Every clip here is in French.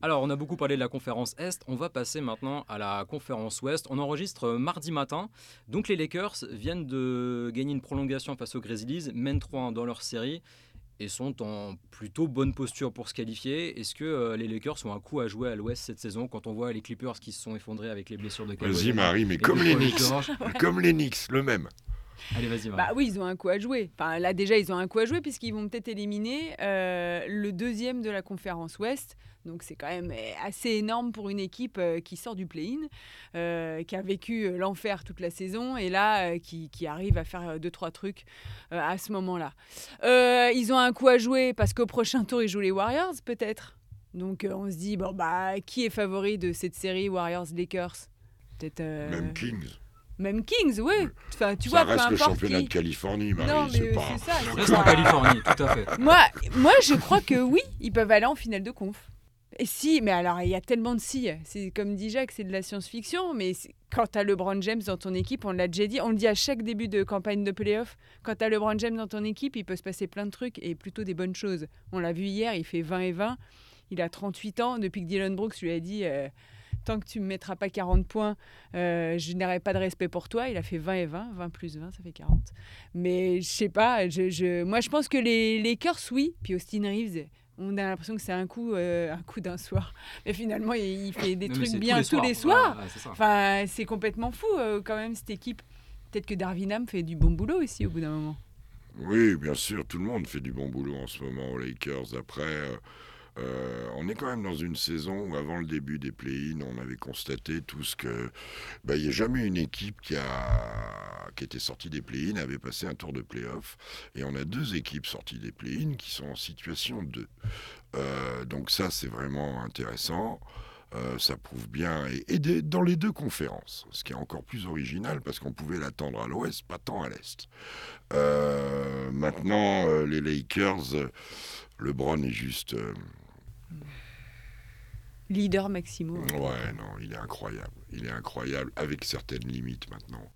Alors, on a beaucoup parlé de la conférence Est. On va passer maintenant à la conférence Ouest. On enregistre mardi matin. Donc, les Lakers viennent de gagner une prolongation face aux Grizzlies, mènent 3 dans leur série et sont en plutôt bonne posture pour se qualifier. Est-ce que euh, les Lakers ont un coup à jouer à l'Ouest cette saison quand on voit les Clippers qui se sont effondrés avec les blessures de Kawhi Vas-y Marie, mais comme les Knicks, comme les Knicks, le même. Allez, vas-y. Bah oui, ils ont un coup à jouer. Enfin, là, déjà, ils ont un coup à jouer puisqu'ils vont peut-être éliminer euh, le deuxième de la conférence Ouest. Donc, c'est quand même euh, assez énorme pour une équipe euh, qui sort du play-in, euh, qui a vécu euh, l'enfer toute la saison et là, euh, qui, qui arrive à faire euh, deux, trois trucs euh, à ce moment-là. Euh, ils ont un coup à jouer parce qu'au prochain tour, ils jouent les Warriors, peut-être. Donc, euh, on se dit, bon, bah, qui est favori de cette série Warriors-Lakers? Peut-être. euh, Même Kings. Même Kings, oui. Enfin, tu ça vois, reste peu le championnat qui- de Californie, Marie. non, c'est mais pas... c'est ça. On c'est reste en pas- Californie, tout à fait. Moi, moi, je crois que oui, ils peuvent aller en finale de conf. Et si, mais alors il y a tellement de si. C'est comme dit Jacques, c'est de la science-fiction, mais quand tu as LeBron James dans ton équipe, on l'a déjà dit, on le dit à chaque début de campagne de playoff, quand tu as LeBron James dans ton équipe, il peut se passer plein de trucs et plutôt des bonnes choses. On l'a vu hier, il fait 20 et 20, il a 38 ans, depuis que Dylan Brooks lui a dit euh, tant que tu me mettras pas 40 points, euh, je n'aurai pas de respect pour toi. Il a fait 20 et 20, 20 plus 20, ça fait 40. Mais je sais pas, je, je- moi je pense que les Lakers, oui, puis Austin Reeves, on a l'impression que c'est un coup, euh, un coup d'un soir. Mais finalement, il, il fait des Non, trucs bien tous les soirs. Enfin, c'est complètement fou euh, quand même cette équipe. Peut-être que Darwin fait du bon boulot aussi au bout d'un moment. Oui, bien sûr, tout le monde fait du bon boulot en ce moment aux Lakers. Après, euh, euh, on est quand même dans une saison où, avant le début des play-in, on avait constaté tous que bah, il n'y a jamais une équipe qui, a, qui était sortie des play-in avait passé un tour de play-off. Et on a deux équipes sorties des play-in qui sont en situation 2. Euh, donc ça, c'est vraiment intéressant. Euh, ça prouve bien, et, dans les deux conférences, ce qui est encore plus original parce qu'on pouvait l'attendre à l'ouest, pas tant à l'est. Maintenant, les Lakers, LeBron est juste. Euh, Leader Maximo. ouais, non, il est incroyable. Il est incroyable avec certaines limites maintenant.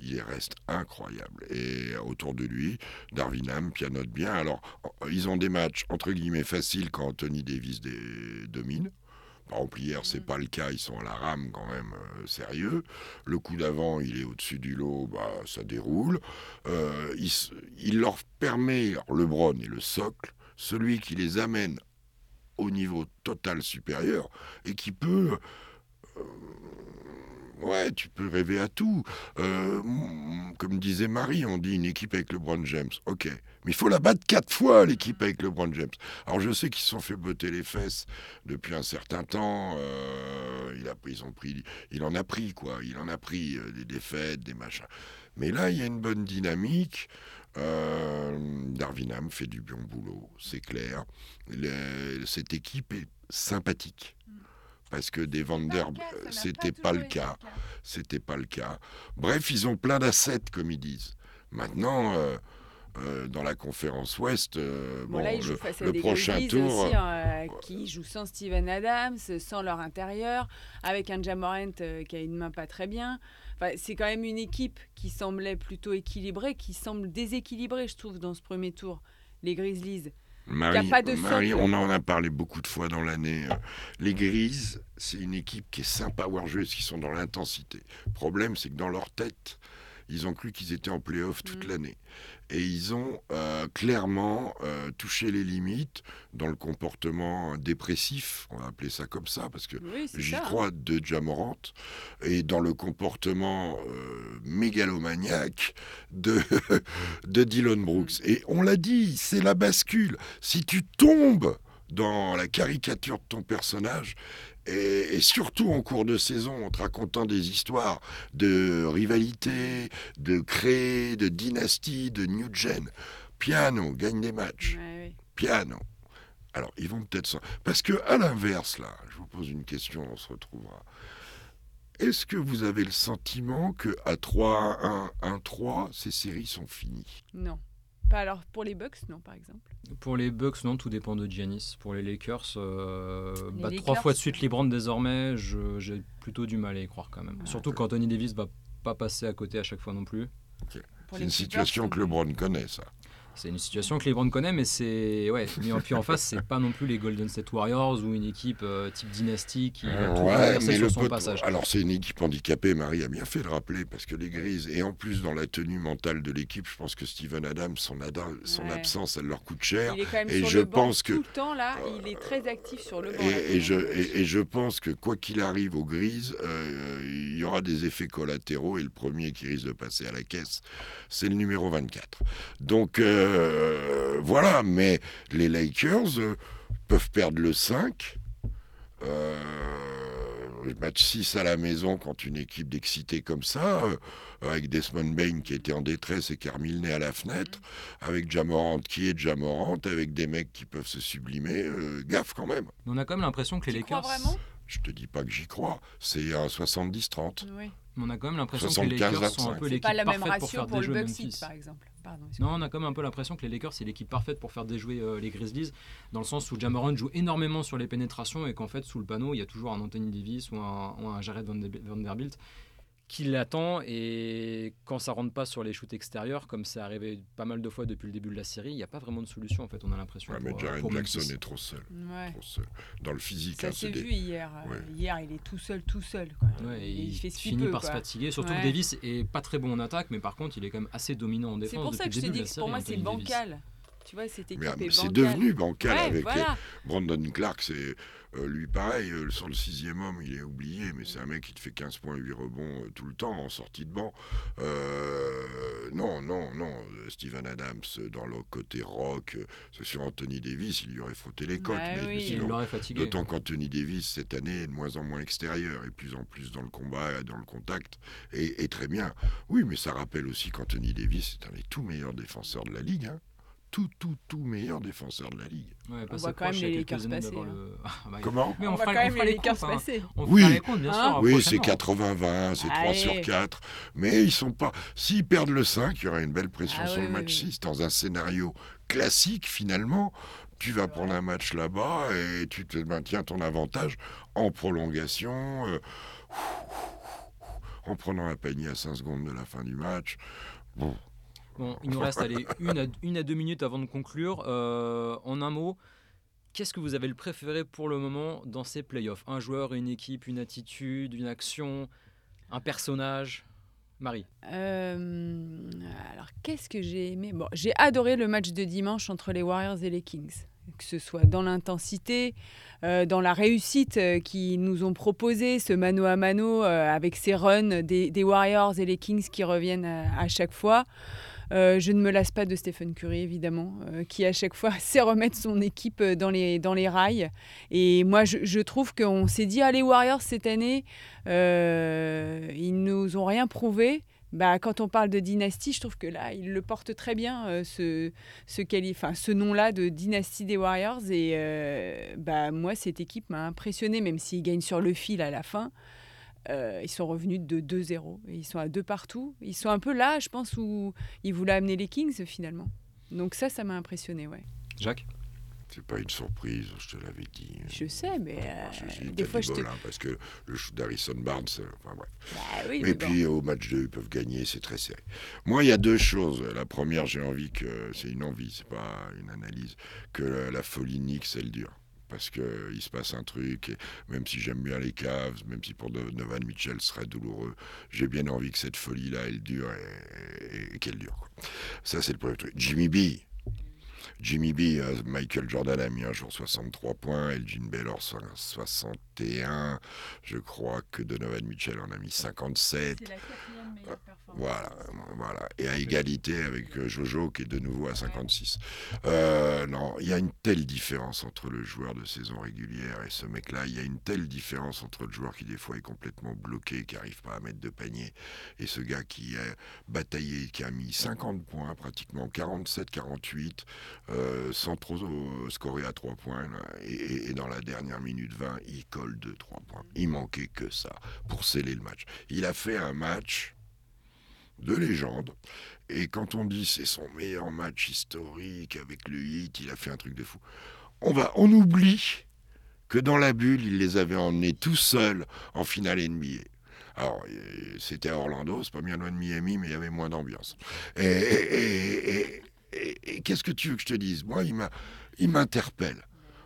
Il reste incroyable. Et autour de lui, Darwinham pianote bien. Alors, ils ont des matchs entre guillemets faciles quand Anthony Davis domine. Par exemple, hier, c'est pas le cas. Ils sont à la rame quand même euh, sérieux. Le coup d'avant, il est au-dessus du lot, bah, ça déroule. Euh, il leur permet, alors, LeBron est le socle, celui qui les amène au niveau total supérieur et qui peut. euh, ouais, tu peux rêver à tout. Euh, mm, comme disait Marie, on dit une équipe avec LeBron James. Ok, mais il faut la battre quatre fois, l'équipe avec LeBron James. Alors je sais qu'ils se sont fait botter les fesses depuis un certain temps. euh, il, ils ont pris, il en a pris, quoi. Il en a pris des défaites, des machins. Mais là, il y a une bonne dynamique. Euh, Darwinham fait du bon boulot, c'est clair. Le- cette équipe est sympathique. Parce que des Vander, c'était pas le cas. C'était pas le cas. Bref, ils ont plein d'assets, comme ils disent. Maintenant, euh, euh, dans la conférence Ouest, euh, Bon, bon, là, le, face à le des prochain tour. aussi, hein, euh, qui jouent sans Steven Adams, sans leur intérieur, avec un Jamorant euh, qui a une main pas très bien. Enfin, c'est quand même une équipe qui semblait plutôt équilibrée, qui semble déséquilibrée, je trouve, dans ce premier tour. Les Grizzlies. Marie, pas de Marie, on en a parlé beaucoup de fois dans l'année. euh, Les Grises, c'est une équipe qui est sympa à voir jouer, parce qu'ils sont dans l'intensité. Le problème, c'est que dans leur tête, ils ont cru qu'ils étaient en play-off toute Mm. l'année. Et ils ont euh, clairement euh, touché les limites dans le comportement dépressif, on va appeler ça comme ça, parce que Oui, j'y ça. hein. crois, de Jamorant, et dans le comportement euh, mégalomaniaque de, de Dylan Brooks. Et on l'a dit, c'est la bascule. Si tu tombes dans la caricature de ton personnage, et, et surtout en cours de saison, en te racontant des histoires de rivalité, de créer, de dynastie, de new gen, piano, gagne des matchs Ouais, piano. Alors, ils vont peut-être... Parce que, à l'inverse, là, je vous pose une question, on se retrouvera. Est-ce que vous avez le sentiment que à 3-1, 1-3, ces séries sont finies? Non. Pas alors pour les Bucks, non, par exemple. Pour les Bucks, non, tout dépend de Giannis. Pour les Lakers, euh, Les bah, Lakers, trois fois de suite LeBron désormais, je- j'ai plutôt du mal à y croire quand même. Ah, Surtout quand Anthony Davis va pas passer à côté à chaque fois non plus. C'est une situation que. LeBron connaît, ça. C'est une situation que LeBron connaît, mais c'est ouais. Mais puis en face, c'est pas non plus les Golden State Warriors ou une équipe euh, type dynastie qui va tout Ouais, renverser mais sur le son pot- passage. Alors c'est une équipe handicapée, Marie a bien fait de rappeler, parce que les Grises, et en plus dans la tenue mentale de l'équipe, je pense que Steven Adams, son, ada- son Ouais. absence, elle leur coûte cher. Il est quand même Et sur je le banc pense que- tout le temps là, il est très actif sur le banc. Et, et je, et, et pense que quoi qu'il arrive aux Grises, euh, y aura des effets collatéraux et le premier qui risque de passer à la caisse, c'est le numéro 24. Donc euh, voilà, mais les Lakers euh, peuvent perdre le 5. Euh, le match 6 à la maison contre une équipe d'excités comme ça, euh, avec Desmond Bain qui était en détresse et qui a remis le nez à la fenêtre, avec Jamorant qui est Jamorant, avec des mecs qui peuvent se sublimer, euh, gaffe quand même. On a quand même l'impression que les Tu crois Lakers. Je te dis pas que j'y crois. C'est un 70-30. Oui. On a quand même l'impression que les 75, Lakers sont un 25. peu l'équipe pas la même parfaite pour ratio faire pour le déjouer Bucks Memphis. par exemple. Pardon, Non, on a quand même un peu l'impression que les Lakers, c'est l'équipe parfaite pour faire déjouer euh, les Grizzlies, dans le sens où Jamoran joue énormément sur les pénétrations et qu'en fait, sous le panneau, il y a toujours un Anthony Davis ou un, ou un Jared Van- Vanderbilt qui l'attend et quand ça rentre pas sur les shoots extérieurs, comme c'est arrivé pas mal de fois depuis le début de la série, il n'y a pas vraiment de solution en fait, on a l'impression. Ouais, mais pour, Jaren pour Jackson Memphis. est trop seul, Ouais. trop seul. Dans le physique, Ça hein, s'est des- vu hier. euh, Ouais. Hier, il est tout seul, tout seul. Quoi. Ouais, et il, fait finit par se fatiguer, surtout que. Davis est pas très bon en attaque, mais par contre, il est quand même assez dominant en défense. C'est pour ça que je te dis que pour moi, série, c'est Davis. Tu vois, cette équipe Mais, est c'est devenu bancal Ouais, avec voilà. Brandon Clark. C'est euh, lui pareil euh, sur le sixième homme, il est oublié, mais c'est un mec qui te fait 15 points, 8 rebonds euh, tout le temps en sortie de banc. Euh, non, non, non. euh, Steven Adams euh, dans le côté rock, euh, c'est sur Anthony Davis, il lui aurait frotté les côtes. Ouais, mais oui. Il sinon, l'aurait fatigué. D'autant qu'Anthony Davis, cette année, est de moins en moins extérieur et plus en plus dans le combat, dans le contact, et, et très bien. Oui, mais ça rappelle aussi qu'Anthony Davis est un des tout meilleurs défenseurs de la Ligue. hein. Tout, tout, tout meilleur défenseur de la Ligue. Ouais, On voit quand même les Lakers passer, hein. le- Ah, bah, Comment Mais On, on, va fera, quand on même les Lakers hein. passer. On Oui. comptes, bien Hein sûr. Oui, c'est prochainement. 80-20, c'est 3 Allez. sur 4. Mais ils sont pas. S'ils perdent le 5, il y aura une belle pression Ah sur oui, le match oui. 6. Dans un scénario classique, finalement, tu vas prendre un match là-bas et tu te maintiens ton avantage en prolongation, euh, en prenant un panier à 5 secondes de la fin du match. Bon, Il nous reste allez, une, à, deux minutes avant de conclure. Euh, en un mot, qu'est-ce que vous avez le préféré pour le moment dans ces playoffs? Un joueur, une équipe, une attitude, une action, un personnage? Marie Euh, alors, qu'est-ce que j'ai aimé? Bon, J'ai adoré le match de dimanche entre les Warriors et les Kings. Que ce soit dans l'intensité, euh, dans la réussite euh, qu'ils nous ont proposé, ce mano à mano avec ces runs des, Warriors et les Kings qui reviennent à chaque fois. Euh, je ne me lasse pas de Stephen Curry, évidemment, euh, qui à chaque fois sait remettre son équipe euh, dans les, rails. Et moi, je, trouve qu'on s'est dit, ah, les Warriors, cette année, ils nous ont rien prouvé. Bah, quand on parle de dynastie, je trouve que là, il le porte très bien, ce, nom-là de dynastie des Warriors. Et bah, moi, cette équipe m'a impressionné, même s'ils gagnent sur le fil à la fin. Euh, ils sont revenus de 2-0. Et Ils sont à deux partout. Ils sont un peu là, je pense, où ils voulaient amener les Kings, finalement. Donc ça, ça m'a impressionné, ouais. Jacques? C'est pas une surprise, je te l'avais dit. Je sais, mais euh, Je- des fois, je te... hein, parce que le shoot d'Harrison Barnes, euh, enfin bref. Bah oui, mais bon. puis au match 2, ils peuvent gagner, c'est très serré. Moi, il y a deux choses. La première, j'ai envie que. C'est une envie, c'est pas une analyse. Que la, la folie Knicks, elle dure. Parce qu'il se passe un truc, et même si j'aime bien les Cavs, même si pour Donovan Mitchell serait douloureux, j'ai bien envie que cette folie-là, elle dure et, qu'elle dure. Ça, c'est le premier truc. Jimmy B. Jimmy B, euh, Michael Jordan a mis un jour 63 points, Elgin Baylor so- 61, je crois que Donovan Mitchell en a mis 57. C'est la quatrième meilleure performance. Voilà, voilà. Et à égalité avec euh, Jojo qui est de nouveau à 56. Euh, non, il y a une telle différence entre le joueur de saison régulière et ce mec-là. Il y a une telle différence entre le joueur qui des fois est complètement bloqué, qui n'arrive pas à mettre de panier, et ce gars qui a bataillé, qui a mis 50 points, pratiquement 47-48, euh, sans trop euh, scorer à 3 points. Et, dans la dernière minute 20, il colle 2-3 points. Il manquait que ça pour sceller le match. Il a fait un match de légende. Et quand on dit c'est son meilleur match historique avec le hit, il a fait un truc de fou. On, va, on oublie que dans la bulle, il les avait emmenés tout seuls en finale NBA. Alors, c'était à Orlando, c'est pas bien loin de Miami, mais il y avait moins d'ambiance. Et- et, et qu'est-ce que tu veux que je te dise? Moi, il m'a, il m'interpelle.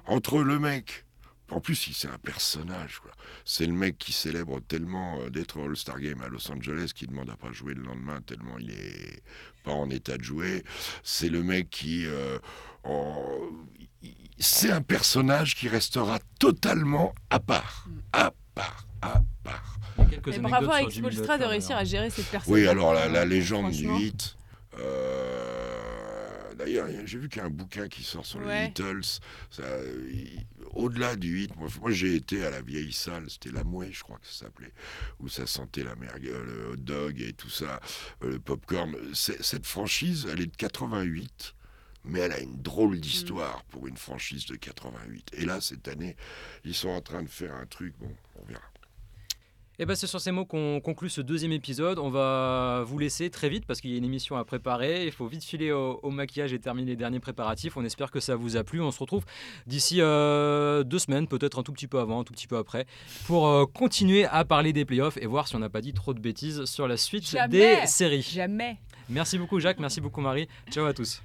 Entre le mec, en plus, il c'est un personnage. quoi. C'est le mec qui célèbre tellement euh, d'être au All-Star Game à Los Angeles, qui demande à pas jouer le lendemain tellement il est pas en état de jouer. C'est le mec qui, euh, en- c'est un personnage qui restera totalement à part, à part, à part. Anecdotes bravo à Expolstra de réussir à gérer cette personne. Oui, alors la, la légende du hit. euh, D'ailleurs, j'ai vu qu'il y a un bouquin qui sort sur Ouais. les Beatles. Au-delà du hit, moi, moi, j'ai été à la vieille salle, c'était la Mouée, je crois que ça s'appelait, où ça sentait la mergue, le hot dog et tout ça, euh, le popcorn. Cette franchise, elle est de 88. Mais elle a une drôle d'histoire pour une franchise de 88. Et là, cette année, ils sont en train de faire un truc. Bon, on verra. Et ben c'est sur ces mots qu'on conclut ce deuxième épisode. On va vous laisser très vite parce qu'il y a une émission à préparer. Il faut vite filer au, au maquillage et terminer les derniers préparatifs. On espère que ça vous a plu. On se retrouve d'ici euh, deux semaines, peut-être un tout petit peu avant, un tout petit peu après, pour euh, continuer à parler des playoffs et voir si on n'a pas dit trop de bêtises sur la suite Jamais. des séries. Jamais. Merci beaucoup Jacques, merci beaucoup Marie. Ciao à tous.